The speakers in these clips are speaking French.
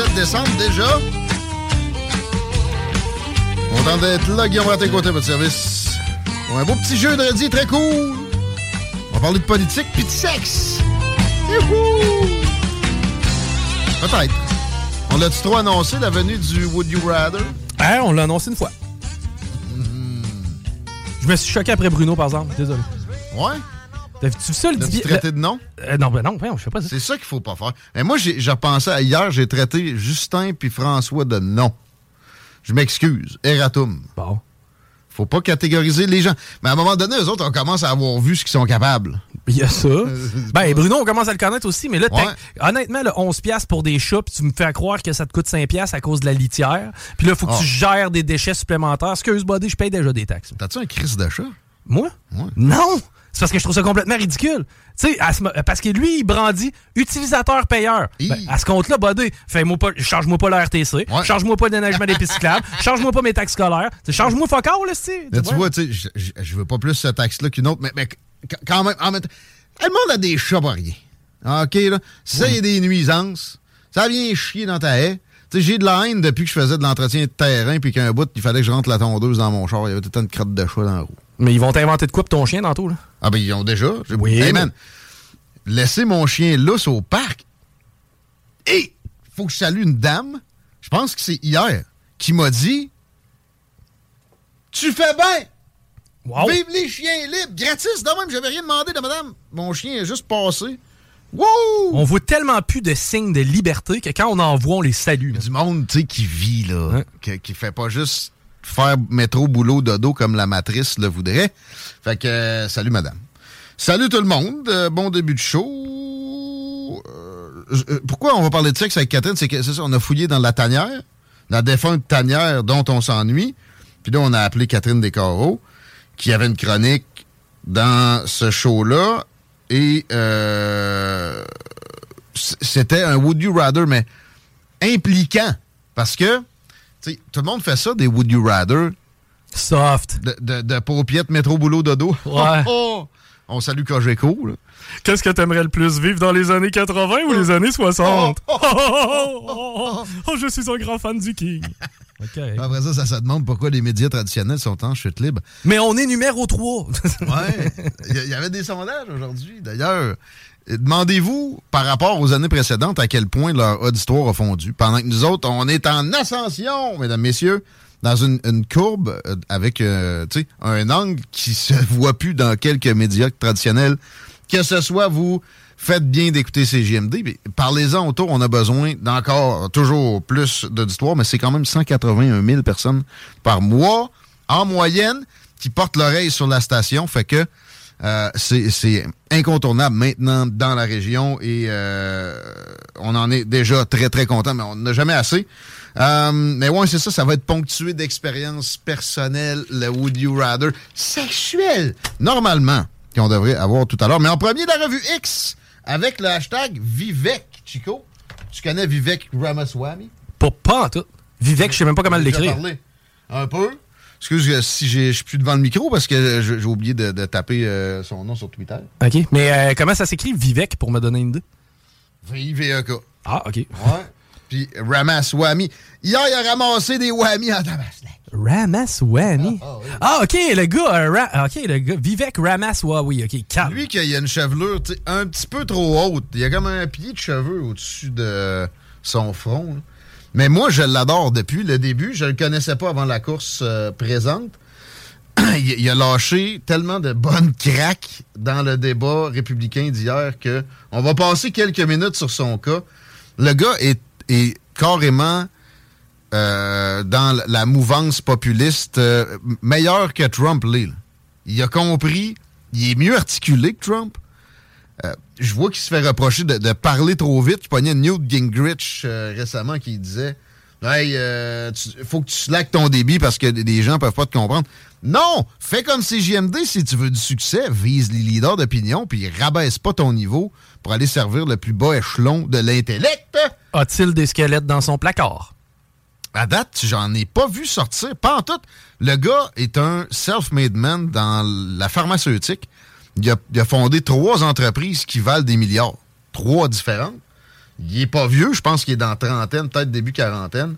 17 décembre déjà. Content d'être là, Guillaume à tes côtés, votre service. Pour un beau petit jeu de redis très cool. On va parler de politique puis de sexe. Peut-être. On l'a-tu trop annoncé, la venue du Would You Rather? Hein, on l'a annoncé une fois. Je me suis choqué après Bruno, par exemple. Désolé. Ouais? T'as-tu vu ça, le dibi- traité de nom? Euh, non, ben non, ben je fais pas ça. C'est ça qu'il faut pas faire. Mais moi, j'ai j'ai repensé à hier, j'ai traité Justin puis François de nom. Je m'excuse. Erratum. Bon. Faut pas catégoriser les gens. Mais à un moment donné, eux autres, on commence à avoir vu ce qu'ils sont capables. Il y a ça. ben, Bruno, on commence à le connaître aussi, mais là, Ouais. honnêtement, le 11$ piastres pour des chats, puis tu me fais croire que ça te coûte 5$ piastres à cause de la litière. Puis là, il faut que Ah. tu gères des déchets supplémentaires. Excuse, buddy, je paye déjà des taxes. T'as-tu un crise d'achat? Moi? Non! C'est parce que je trouve ça complètement ridicule. Tu sais, parce que lui, il brandit utilisateur-payeur. Ben, à ce compte-là, buddy, fais-moi pas, charge-moi pas la RTC, charge-moi pas le déneigement des pistes cyclables, charge-moi pas mes taxes scolaires, charge-moi fuck all, là, tu Là, tu vois, tu sais, je- veux pas plus ce taxe-là qu'une autre, mais, mais qu- quand même, en même temps, le monde a des chats pour rien. OK, là? Si ça, il y a des nuisances, ça vient chier dans ta haie. Tu sais, j'ai de la haine depuis que je faisais de l'entretien de terrain, puis qu'un bout, il fallait que je rentre la tondeuse dans mon char. Il y avait tout le temps une crotte de chat dans la roue. Mais ils vont t'inventer de quoi pour ton chien tantôt, là? Ah, ben, ils ont déjà. Oui, Hey, mais- man, laisser mon chien lousse au parc. Et, faut que je salue une dame, je pense que c'est hier, qui m'a dit Tu fais bien! Vive les chiens libres! Gratis, de même, j'avais rien demandé de madame. Mon chien est juste passé. Wouh! On voit tellement plus de signes de liberté que quand on en voit, on les salue. Du monde, tu sais, qui vit, là. Qui, qui fait pas juste faire métro, boulot, dodo comme la matrice le voudrait. Fait que, euh, salut madame. Salut tout le monde. Euh, bon début de show. Euh, pourquoi on va parler de sexe avec Catherine? C'est que, c'est ça, on a fouillé dans la tanière, la défunte tanière dont on s'ennuie. Puis là, on a appelé Catherine Descarreaux, qui avait une chronique dans ce show-là. Et c'était un Would You Rather, mais impliquant. Parce que, tout le monde fait ça, des Would You Rather. Soft. De, de, de paupiette, métro, boulot, dodo. Ouais. On salue Cogeco. Qu'est-ce que t'aimerais le plus vivre dans les années 80 ou les années 60? Oh, oh, oh, oh, je suis un grand fan du King. OK. Après ça, ça se demande pourquoi les médias traditionnels sont en chute libre. Mais on est numéro 3. ouais. Il y avait des sondages aujourd'hui, d'ailleurs. Demandez-vous, par rapport aux années précédentes, à quel point leur auditoire a fondu? Pendant que nous autres, on est en ascension, mesdames, messieurs, dans une, une courbe euh, avec euh, tu sais, un angle qui se voit plus dans quelques médias traditionnels. Que ce soit vous faites bien d'écouter CGMD, parlez-en autour, on a besoin d'encore toujours plus d'auditoire, mais c'est quand même 181 000 personnes par mois en moyenne qui portent l'oreille sur la station. Fait que euh, c'est c'est incontournable maintenant dans la région et euh, on en est déjà très très content, mais on n'a jamais assez. Euh, mais ouais, c'est ça, ça va être ponctué d'expériences personnelles, le Would You Rather sexuel, normalement, qu'on devrait avoir tout à l'heure. Mais en premier, la revue X, avec le hashtag Vivek, Chico. Tu connais Vivek Ramaswamy? Pas, pas en tout. Vivek, je sais même pas comment l'écrire. Un peu. Excuse euh, si je suis plus devant le micro parce que je- j'ai oublié de, de taper euh, son nom sur Twitter. OK. Mais euh, comment ça s'écrit Vivek pour me donner une idée? V-I-V-E-K. Ah, OK. Ouais. Puis Ramaswamy. Hier, il a ramassé des whammy en tabaslac. Ramaswamy? Ah, OK, le gars, euh, Ra- OK, le gars, Vivek Ramaswamy. OK, calme. Lui, qui a une chevelure un petit peu trop haute. Il a comme un pied de cheveux au-dessus de son front. là. Mais moi, je l'adore depuis le début. Je le connaissais pas avant la course euh, présente. il, il a lâché tellement de bonnes craques dans le débat républicain d'hier que on va passer quelques minutes sur son cas. Le gars est, est carrément euh, dans la- mouvance populiste euh, meilleur que Trump l'est. Il a compris, il est mieux articulé que Trump. Euh, je vois qu'il se fait reprocher de, parler trop vite. Je pognais Newt Gingrich récemment qui disait Hey, faut que tu slackes ton débit parce que des gens peuvent pas te comprendre. Non! Fais comme CJMD si tu veux du succès. Vise les leaders d'opinion puis rabaisse pas ton niveau pour aller servir le plus bas échelon de l'intellect. A-t-il des squelettes dans son placard? À date, j'en ai pas vu sortir. Pas en tout. Le gars est un self-made man dans la pharmaceutique. Il a, fondé trois entreprises qui valent des milliards. Trois différentes. Il est pas vieux, je pense qu'il est dans trentaine, peut-être début quarantaine.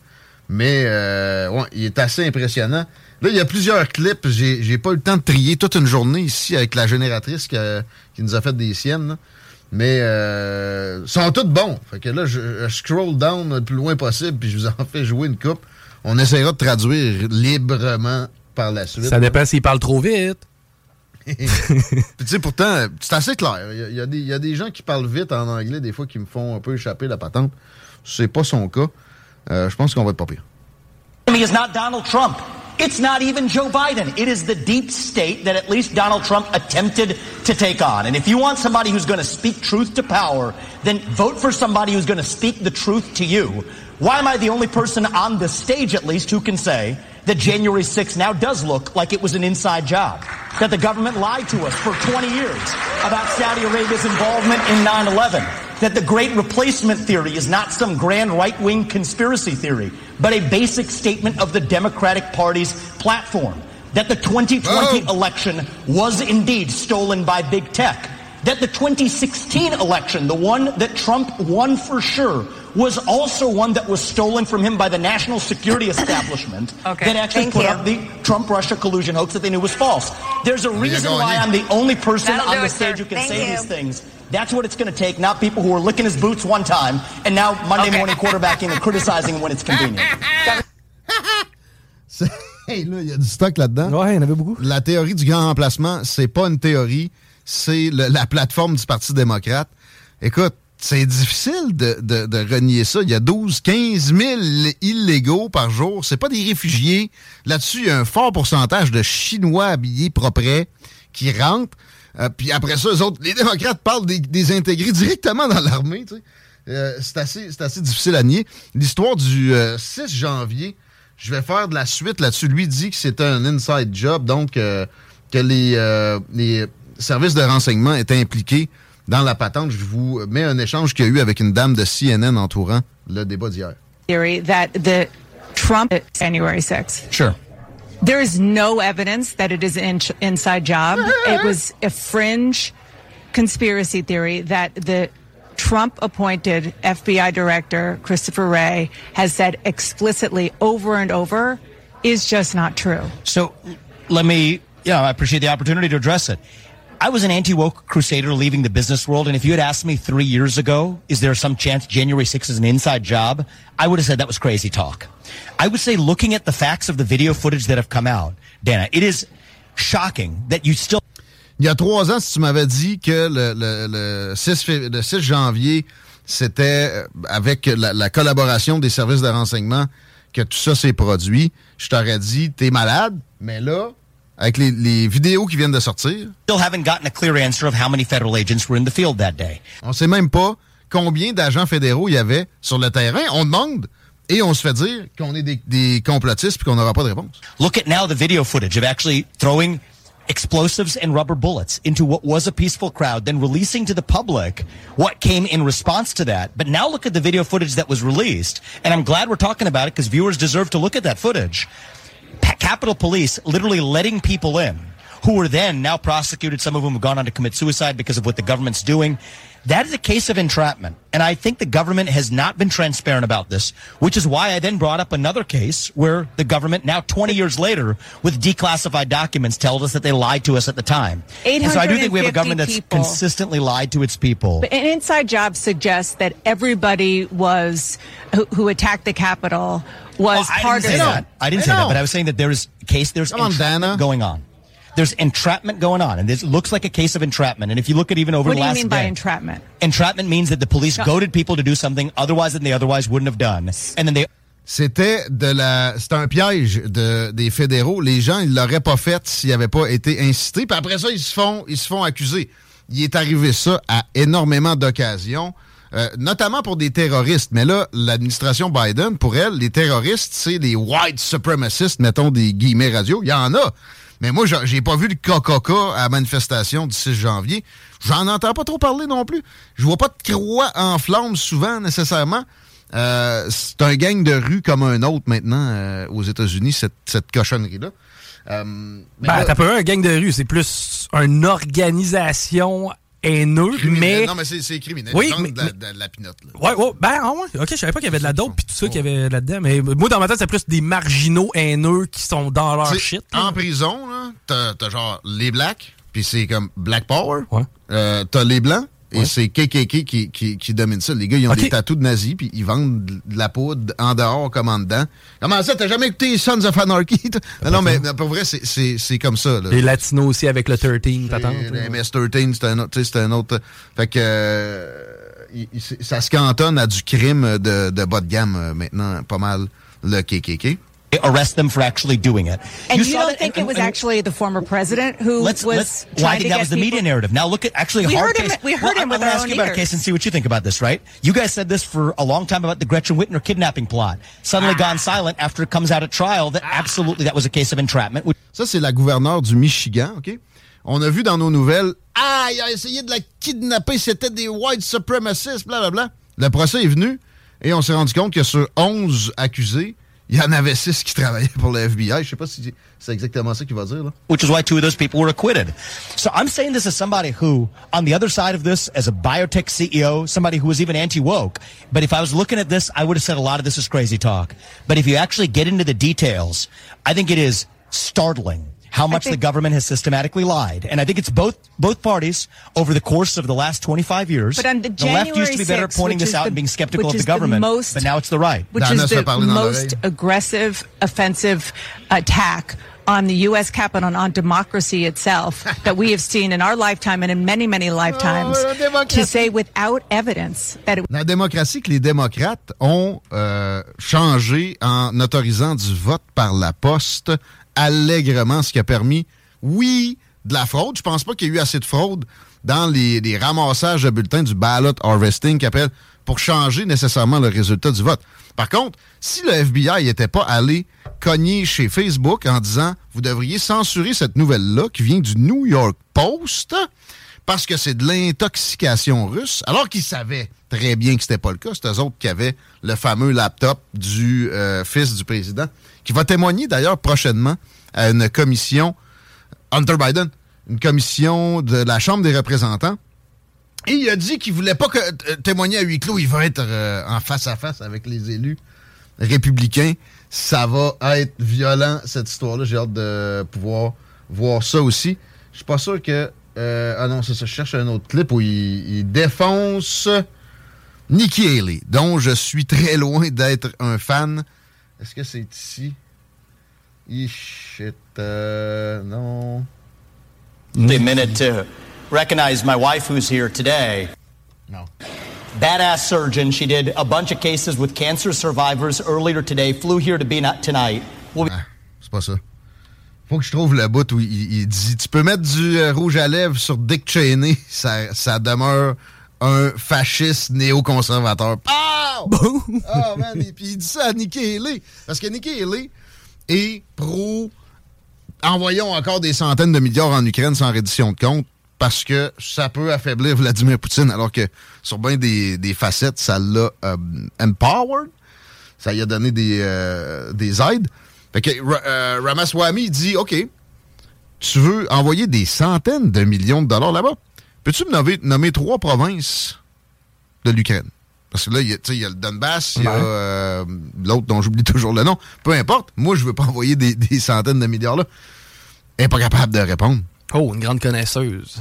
Mais euh, ouais, il est assez impressionnant. Là, il y a plusieurs clips. J'ai pas eu le temps de trier toute une journée ici avec la génératrice qui, nous a fait des siennes. Mais euh, sont tous bons. Fait que là, je, scroll down le plus loin possible, puis je vous en fais jouer une coupe. On essaiera de traduire librement par la suite. Ça dépend s'il parle trop vite. tu sais, pourtant, c'est assez clair. Il y, y, a des gens qui parlent vite en anglais, des fois, qui me font un peu échapper la patente. C'est pas son cas. Euh, je pense qu'on va être pas pire. is not Donald Trump. It's not even Joe Biden. It is the deep state that at least Donald Trump attempted to take on. And if you want somebody who's going to speak truth to power, then vote for somebody who's going to speak the truth to you. Why am I the only person on the stage, at least, who can say that January 6th now does look like it was an inside job? That the government lied to us for 20 years about Saudi Arabia's involvement in 9 11? That the great replacement theory is not some grand right wing conspiracy theory, but a basic statement of the Democratic Party's platform? That the 2020 Whoa. election was indeed stolen by big tech? That the 2016 election, the one that Trump won for sure, was also one that was stolen from him by the national security establishment okay. that actually Thank put you. up the Trump Russia collusion hoax that they knew was false. There's a reason why I'm the only person That'll on the stage who can Thank say you. these things. That's what it's going to take, not people who are licking his boots one time and now Monday okay. morning quarterbacking and criticizing when it's convenient. hey, là, il y a du stock là-dedans. Ouais, il y en avait beaucoup. La théorie du grand remplacement, c'est pas une théorie, c'est la plateforme du Parti démocrate. Écoute, c'est difficile de, de, renier ça. Il y a 12, 15 000 illégaux par jour. C'est pas des réfugiés. Là-dessus, il y a un fort pourcentage de Chinois habillés propres qui rentrent. Euh, puis après ça, les autres, les démocrates parlent des, des intégrés directement dans l'armée. Euh, c'est assez, assez, difficile à nier. L'histoire du 6 euh, janvier, je vais faire de la suite là-dessus. Lui dit que c'était un inside job, donc que les, les services de renseignement étaient impliqués dans la patente, je vous mets un échange qu'il y a eu avec une dame de CNN entourant le débat d'hier. Theory that the Trump January 6th. Sure. There is no evidence that it is an inside job. it was a fringe conspiracy theory that the Trump appointed FBI director Christopher Wray has said explicitly over and over is just not true. So let me, yeah, I appreciate the opportunity to address it. I was an anti-woke crusader leaving the business world. And if you had asked me three years ago, is there some chance January 6th is an inside job? I would have said that was crazy talk. I would say looking at the facts of the video footage that have come out, Dana, it is shocking that you still... Il y a trois ans, si tu m'avais dit que le, le, le, 6, le 6 janvier, c'était euh, avec la, la, collaboration des services de renseignement que tout ça s'est produit, je t'aurais dit, t'es malade, mais là, avec les, les, vidéos qui viennent de sortir. Still haven't gotten a clear answer of how many federal agents were in the field that day. On sait même pas combien d'agents fédéraux il y avait sur le terrain. On demande et on se fait dire qu'on est des, des complotistes puis qu'on n'aura pas de réponse. Look at now the video footage of actually throwing explosives and rubber bullets into what was a peaceful crowd, then releasing to the public what came in response to that. But now look at the video footage that was released, and I'm glad we're talking about it because viewers deserve to look at that footage. Capitol Police literally letting people in who were then now prosecuted. Some of whom have gone on to commit suicide because of what the government's doing. That is a case of entrapment. And I think the government has not been transparent about this, which is why I then brought up another case where the government, now 20 years later, with declassified documents, told us that they lied to us at the time. And so I do think we have a government that's people. consistently lied to its people. But an inside job suggests that everybody was, who, who attacked the Capitol was oh, part of that. I didn't say that, but I was saying that there's a case, there's Come entrapment on, going on. There's entrapment going on, and this looks like a case of entrapment. And if you look at even over what the last What do you mean day, by entrapment? Entrapment means that the police no. goaded people to do something otherwise than they otherwise wouldn't have done, and then they. C'était de la, c'était un piège de, des fédéraux. Les gens, ils l'auraient pas fait s'ils n'avaient pas été incités. Puis après ça, ils se font, ils se font accuser. Il est arrivé ça à énormément d'occasions. Euh, notamment pour des terroristes. Mais là, l'administration Biden, pour elle, les terroristes, c'est des white supremacists, mettons des guillemets radio. Il y en a. Mais moi, j'ai pas vu le KKK à la manifestation du 6 janvier. J'en entends pas trop parler non plus. Je vois pas de croix en flammes souvent, nécessairement. Euh, c'est un gang de rue comme un autre maintenant euh, aux États-Unis, cette, cette cochonnerie-là. Euh, ben, t'as pas un gang de rue, c'est plus une organisation haineux, mais. Non, mais c'est criminel. Oui, mais, de, la, de, la pinotte. Ouais, ouais, ben, ah ouais. Ok, je savais pas qu'il y avait de la dope puis tout ça qu'il y avait là-dedans. Mais moi, dans ma tête, c'est plus des marginaux haineux qui sont dans leur shit. En prison, là, t'as genre les blacks, puis c'est comme Black Power. Ouais. Euh, t'as les blancs, et c'est KKK qui, qui, qui, domine ça. Les gars, ils ont des tatous de nazis, puis ils vendent de la poudre en dehors comme en dedans. Comment ça, t'as jamais écouté Sons of Anarchy? non, non, mais pour vrai, c'est comme ça. Là. Les latinos aussi avec le 13, patente. Les MS-13, c'est un, autre, un autre... Fait que... Euh, ça se cantonne à du crime de, de bas de gamme euh, maintenant, pas mal, le KKK. Arrest them for actually doing it. And you, you don't think and, it was and, actually the former president who let's, was let's, well, I think that was the media narrative. Now look at actually we hard heard case. Him, we heard well, him with I'm our ask you about ears. a case and see what you think about this, right? You guys said this for a long time about the Gretchen Whitner kidnapping plot. Suddenly ah. gone silent after it comes out at trial that ah. absolutely that was a case of entrapment. Ça, c'est la gouverneure du Michigan, OK? On a vu dans nos nouvelles, ah, il a essayé de la kidnapper, c'était des white supremacists, blablabla. Le procès est venu et on s'est rendu compte que sur 11 accusés, il y en avait six qui travaillaient pour le FBI. Je sais pas si c'est exactement ça qu'il va dire. Là. Which is why two of those people were acquitted. So I'm saying this as somebody who, on the other side of this, as a biotech CEO, somebody who was even anti-woke, but if I was looking at this, I would have said a lot of this is crazy talk. But if you actually get into the details, I think it is startling how much the government has systematically lied. And I think it's both both parties over the course of the last 25 years. But on the, the left used to be better at pointing this out the, and being skeptical of the government, the most, but now it's the right. Which is the most aggressive, offensive attack on the U.S. Capitol and on democracy itself that we have seen in our lifetime and in many, many oh, lifetimes oh, to say without evidence that it... La démocratie que les démocrates ont euh, changé en autorisant du vote par la poste allègrement, ce qui a permis, oui, de la fraude. Je pense pas qu'il y ait eu assez de fraude dans les, ramassages de bulletins du ballot harvesting qu'appelle pour changer nécessairement le résultat du vote. Par contre, si le FBI n'était pas allé cogner chez Facebook en disant vous devriez censurer cette nouvelle-là qui vient du New York Post parce que c'est de l'intoxication russe, alors qu'ils savaient très bien que c'était pas le cas. C'est eux autres qui avaient le fameux laptop du euh, fils du président qui va témoigner d'ailleurs prochainement à une commission, Hunter Biden, une commission de la Chambre des représentants. Et il a dit qu'il voulait pas que, euh, témoigner à huis clos, il va être euh, en face à face avec les élus républicains. Ça va être violent, cette histoire-là. J'ai hâte de pouvoir voir ça aussi. Je suis pas sûr que... Euh, ah non, c'est ça. Je cherche un autre clip où il, il défonce Nikki Haley, dont je suis très loin d'être un fan. Est-ce que c'est ici? shit, uh, non. A minute to recognize my wife who's here today. No. Badass surgeon. She did a bunch of cases with cancer survivors earlier today. Flew here to be not tonight. We'll ah, c'est pas ça. Faut que je trouve le bout où il, il dit Tu peux mettre du euh, rouge à lèvres sur Dick Cheney, ça, ça demeure un fasciste néoconservateur. Oh! oh man, et puis il dit ça à Nikki Haley. Parce que Nikki Haley est pro. Envoyons encore des centaines de milliards en Ukraine sans reddition de compte parce que ça peut affaiblir Vladimir Poutine, alors que sur bien des, des facettes, ça l'a euh, empowered. Ça lui a donné des, euh, des aides. Fait que euh, Ramaswamy dit OK, tu veux envoyer des centaines de millions de dollars là-bas? Peux-tu me nommer, trois provinces de l'Ukraine? Parce que là, il y, a, le Donbass, il y a euh, l'autre dont j'oublie toujours le nom. Peu importe. Moi, je veux pas envoyer des, centaines de milliards là. Elle n'est pas capable de répondre. Oh, une grande connaisseuse.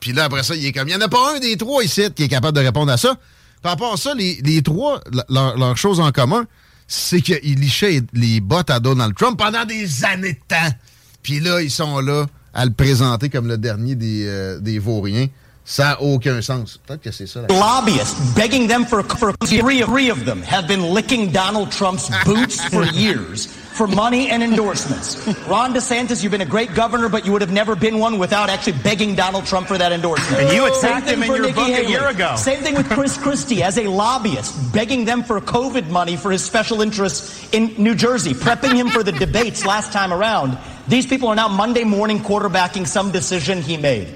Puis là, après ça, il est comme. Il n'y en a pas un des trois ici qui est capable de répondre à ça. Par rapport à ça, les, trois, leur, chose en commun, c'est qu'ils lichaient les bottes à Donald Trump pendant des années de temps. Puis là, ils sont là à le présenter comme le dernier des, euh, des vauriens. Ça n'a aucun sens. Peut-être que c'est ça. La... Lobbyists begging them for, for three, three of them have been licking Donald Trump's boots for years for money and endorsements. Ron DeSantis, you've been a great governor, but you would have never been one without actually begging Donald Trump for that endorsement. And you attacked him in your Nikki book Haley. a year ago. Same thing with Chris Christie as a lobbyist, begging them for COVID money for his special interests in New Jersey, prepping him for the debates last time around. These people are now Monday morning quarterbacking some decision he made.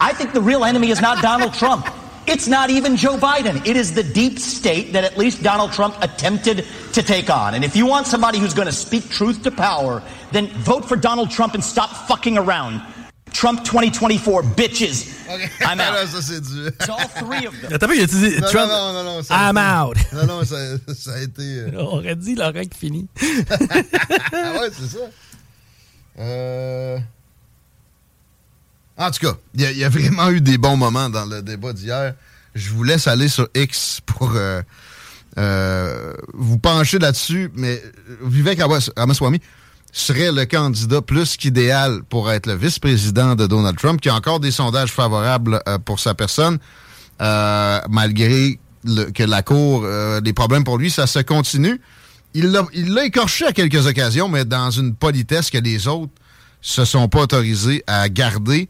I think the real enemy is not Donald Trump. It's not even Joe Biden. It is the deep state that at least Donald Trump attempted to take on. And if you want somebody who's going to speak truth to power, then vote for Donald Trump and stop fucking around. Trump 2024, bitches. Okay. I'm out. ça, c'est du... It's all three of them. T'as vu, il a dit non, Trump. Non, non, non, I'm out. Non, non, ça, ça a été. Euh... On aurait dit Laurent qui finit. ah ouais, c'est ça. Euh. En tout cas, il y, a vraiment eu des bons moments dans le débat d'hier. Je vous laisse aller sur X pour euh, euh, vous pencher là-dessus, mais Vivek Ramaswamy serait le candidat plus qu'idéal pour être le vice-président de Donald Trump, qui a encore des sondages favorables pour sa personne, malgré le, que la Cour, des problèmes pour lui, ça se continue. Il l'a écorché à quelques occasions, mais dans une politesse que les autres se sont pas autorisés à garder.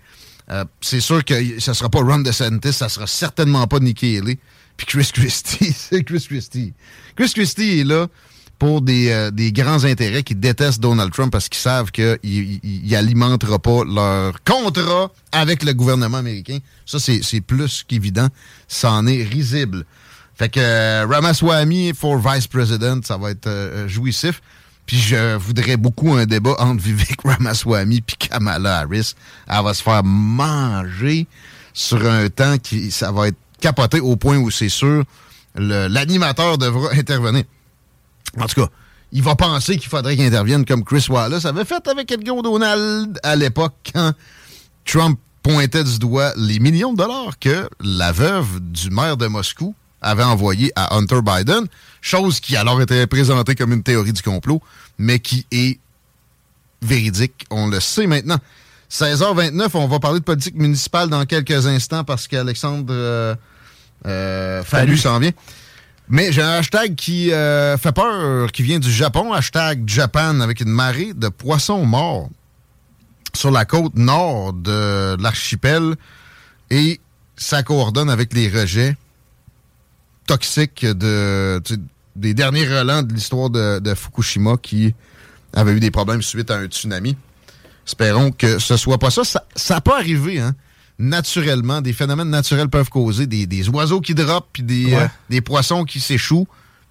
Euh, c'est sûr que ça sera pas Ron DeSantis, ça sera certainement pas Nikki Haley. Puis Chris Christie, c'est Chris Christie. Chris Christie est là pour des, euh, des grands intérêts qui détestent Donald Trump parce qu'ils savent qu'il il, alimentera pas leur contrat avec le gouvernement américain. Ça, c'est plus qu'évident. Ça en est risible. Fait que euh, Ramaswamy for Vice President, ça va être euh, jouissif. Puis je voudrais beaucoup un débat entre Vivek Ramaswamy et Kamala Harris. Elle va se faire manger sur un temps qui ça va être capoté au point où c'est sûr l'animateur devra intervenir. En tout cas, il va penser qu'il faudrait qu'il intervienne comme Chris Wallace avait fait avec Edgar O'Donnell à l'époque quand Trump pointait du doigt les millions de dollars que la veuve du maire de Moscou avait envoyé à Hunter Biden, chose qui alors était présentée comme une théorie du complot, mais qui est véridique. On le sait maintenant. 16h29, on va parler de politique municipale dans quelques instants parce qu'Alexandre euh, euh, Fallu s'en vient. Mais j'ai un hashtag qui euh, fait peur, qui vient du Japon, hashtag Japan, avec une marée de poissons morts sur la côte nord de l'archipel et ça coordonne avec les rejets toxiques de, des derniers relents de l'histoire de, Fukushima qui avait eu des problèmes suite à un tsunami. Espérons que ce soit pas ça. Ça pas arrivé, hein? Naturellement, des phénomènes naturels peuvent causer des, oiseaux qui drop puis des, euh, des poissons qui s'échouent.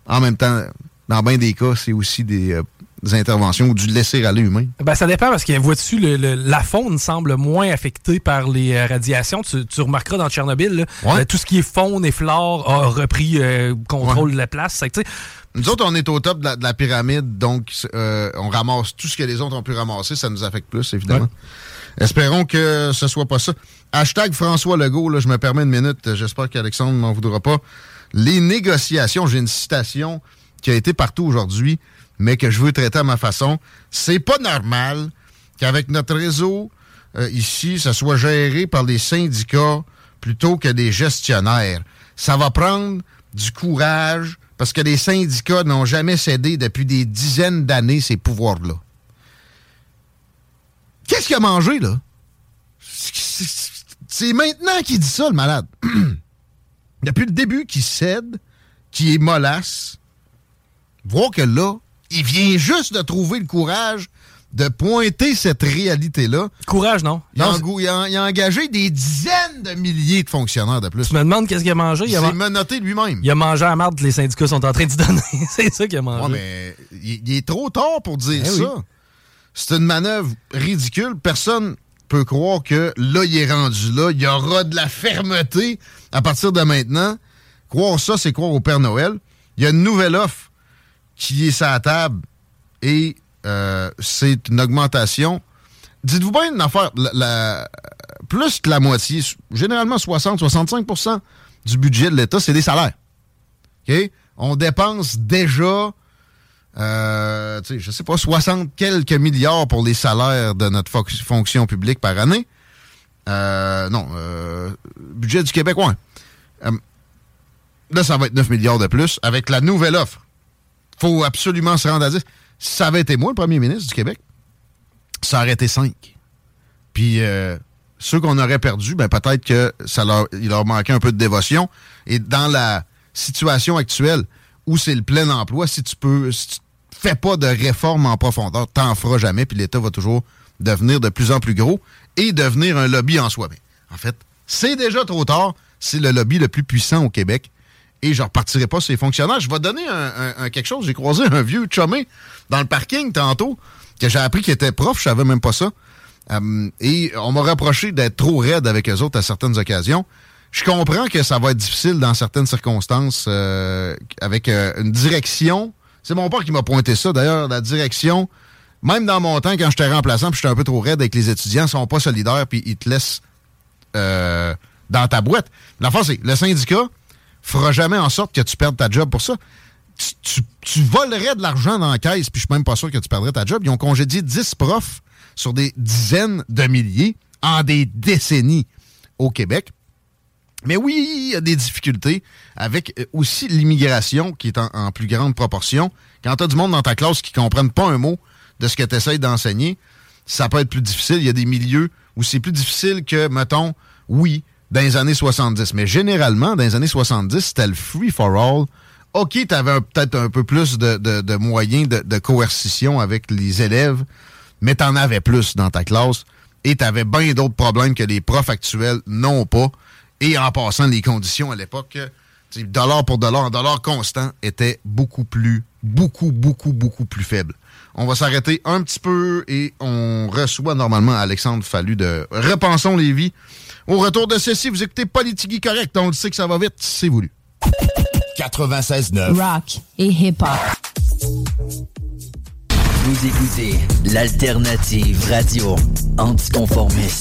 En même temps, dans bien des cas, c'est aussi des, euh, interventions ou du laisser aller humain? Ben, ça dépend parce dessus le, la faune semble moins affectée par les euh, radiations. Tu, remarqueras dans Tchernobyl, tout ce qui est faune et flore a repris contrôle de la place. Nous autres, on est au top de la, pyramide, donc euh, on ramasse tout ce que les autres ont pu ramasser. Ça nous affecte plus, évidemment. Espérons que ce soit pas ça. Hashtag François Legault, là, je me permets une minute. J'espère qu'Alexandre ne m'en voudra pas. Les négociations, j'ai une citation qui a été partout aujourd'hui, mais que je veux traiter à ma façon. C'est pas normal qu'avec notre réseau euh, ici, ça soit géré par les syndicats plutôt que des gestionnaires. Ça va prendre du courage, parce que les syndicats n'ont jamais cédé depuis des dizaines d'années ces pouvoirs-là. Qu'est-ce qu'il a mangé, là? C'est maintenant qu'il dit ça, le malade. depuis le début qu'il cède, qu'il est mollasse. Voir que là, il vient juste de trouver le courage de pointer cette réalité-là. Courage, non. Il, a, engagé des dizaines de milliers de fonctionnaires de plus. Tu me demandes qu'est-ce qu'il a mangé? Il, s'est menotté lui-même. Il a mangé à marde que les syndicats sont en train de donner. c'est ça qu'il a mangé. mais il, est trop tard pour dire eh ça. C'est une manœuvre ridicule. Personne peut croire que là, il est rendu là. Il y aura de la fermeté à partir de maintenant. Croire ça, c'est croire au Père Noël. Il y a une nouvelle offre qui est la table et euh, c'est une augmentation. Dites-vous bien une affaire, plus que la moitié, généralement 60-65% du budget de l'État, c'est des salaires. On dépense déjà, euh, je sais pas, 60 quelques milliards pour les salaires de notre fonction publique par année. Euh, non, euh, budget du Québec, ouais. là, ça va être 9 milliards de plus avec la nouvelle offre. Faut absolument se rendre à dire si ça avait été moi, le premier ministre du Québec, ça aurait été cinq. Puis euh, ceux qu'on aurait perdus, ben peut-être que ça leur, manquait un peu de dévotion. Et dans la situation actuelle où c'est le plein emploi, si tu peux, si tu fais pas de réforme en profondeur, t'en feras jamais, puis l'État va toujours devenir de plus en plus gros et devenir un lobby en soi-même. En fait, c'est déjà trop tard. C'est le lobby le plus puissant au Québec et je repartirai pas ces fonctionnaires. Je vais donner un, quelque chose. J'ai croisé un vieux chumé dans le parking tantôt que j'ai appris qu'il était prof. Je savais même pas ça. Euh, et on m'a reproché d'être trop raide avec eux autres à certaines occasions. Je comprends que ça va être difficile dans certaines circonstances euh, avec euh, une direction. C'est mon père qui m'a pointé ça. D'ailleurs, la direction, même dans mon temps, quand j'étais remplaçant, puis j'étais un peu trop raide avec les étudiants, ils sont pas solidaires, puis ils te laissent dans ta boîte. La c'est le syndicat fera jamais en sorte que tu perdes ta job pour ça. Tu, volerais de l'argent dans la caisse, puis je suis même pas sûr que tu perdrais ta job. Ils ont congédié 10 profs sur des dizaines de milliers en des décennies au Québec. Mais oui, il y a des difficultés avec euh, aussi l'immigration qui est en, plus grande proportion. Quand tu as du monde dans ta classe qui ne comprennent pas un mot de ce que tu essaies d'enseigner, ça peut être plus difficile. Il y a des milieux où c'est plus difficile que, mettons, oui, dans les années 70. Mais généralement, dans les années 70, c'était le free for all. OK, tu avais peut-être un peu plus de, moyens de, de, coercition avec les élèves, mais tu en avais plus dans ta classe et tu avais bien d'autres problèmes que les profs actuels n'ont pas. Et en passant, les conditions à l'époque, dollar pour dollar, dollar constant, étaient beaucoup plus, beaucoup, beaucoup, beaucoup plus faibles. On va s'arrêter un petit peu et on reçoit normalement Alexandre Fallu de Repensons les vies. Au retour de ceci, vous écoutez Politique Correct. On le sait que ça va vite, c'est voulu. 96.9 Rock et hip-hop. Vous écoutez l'alternative radio anticonformiste.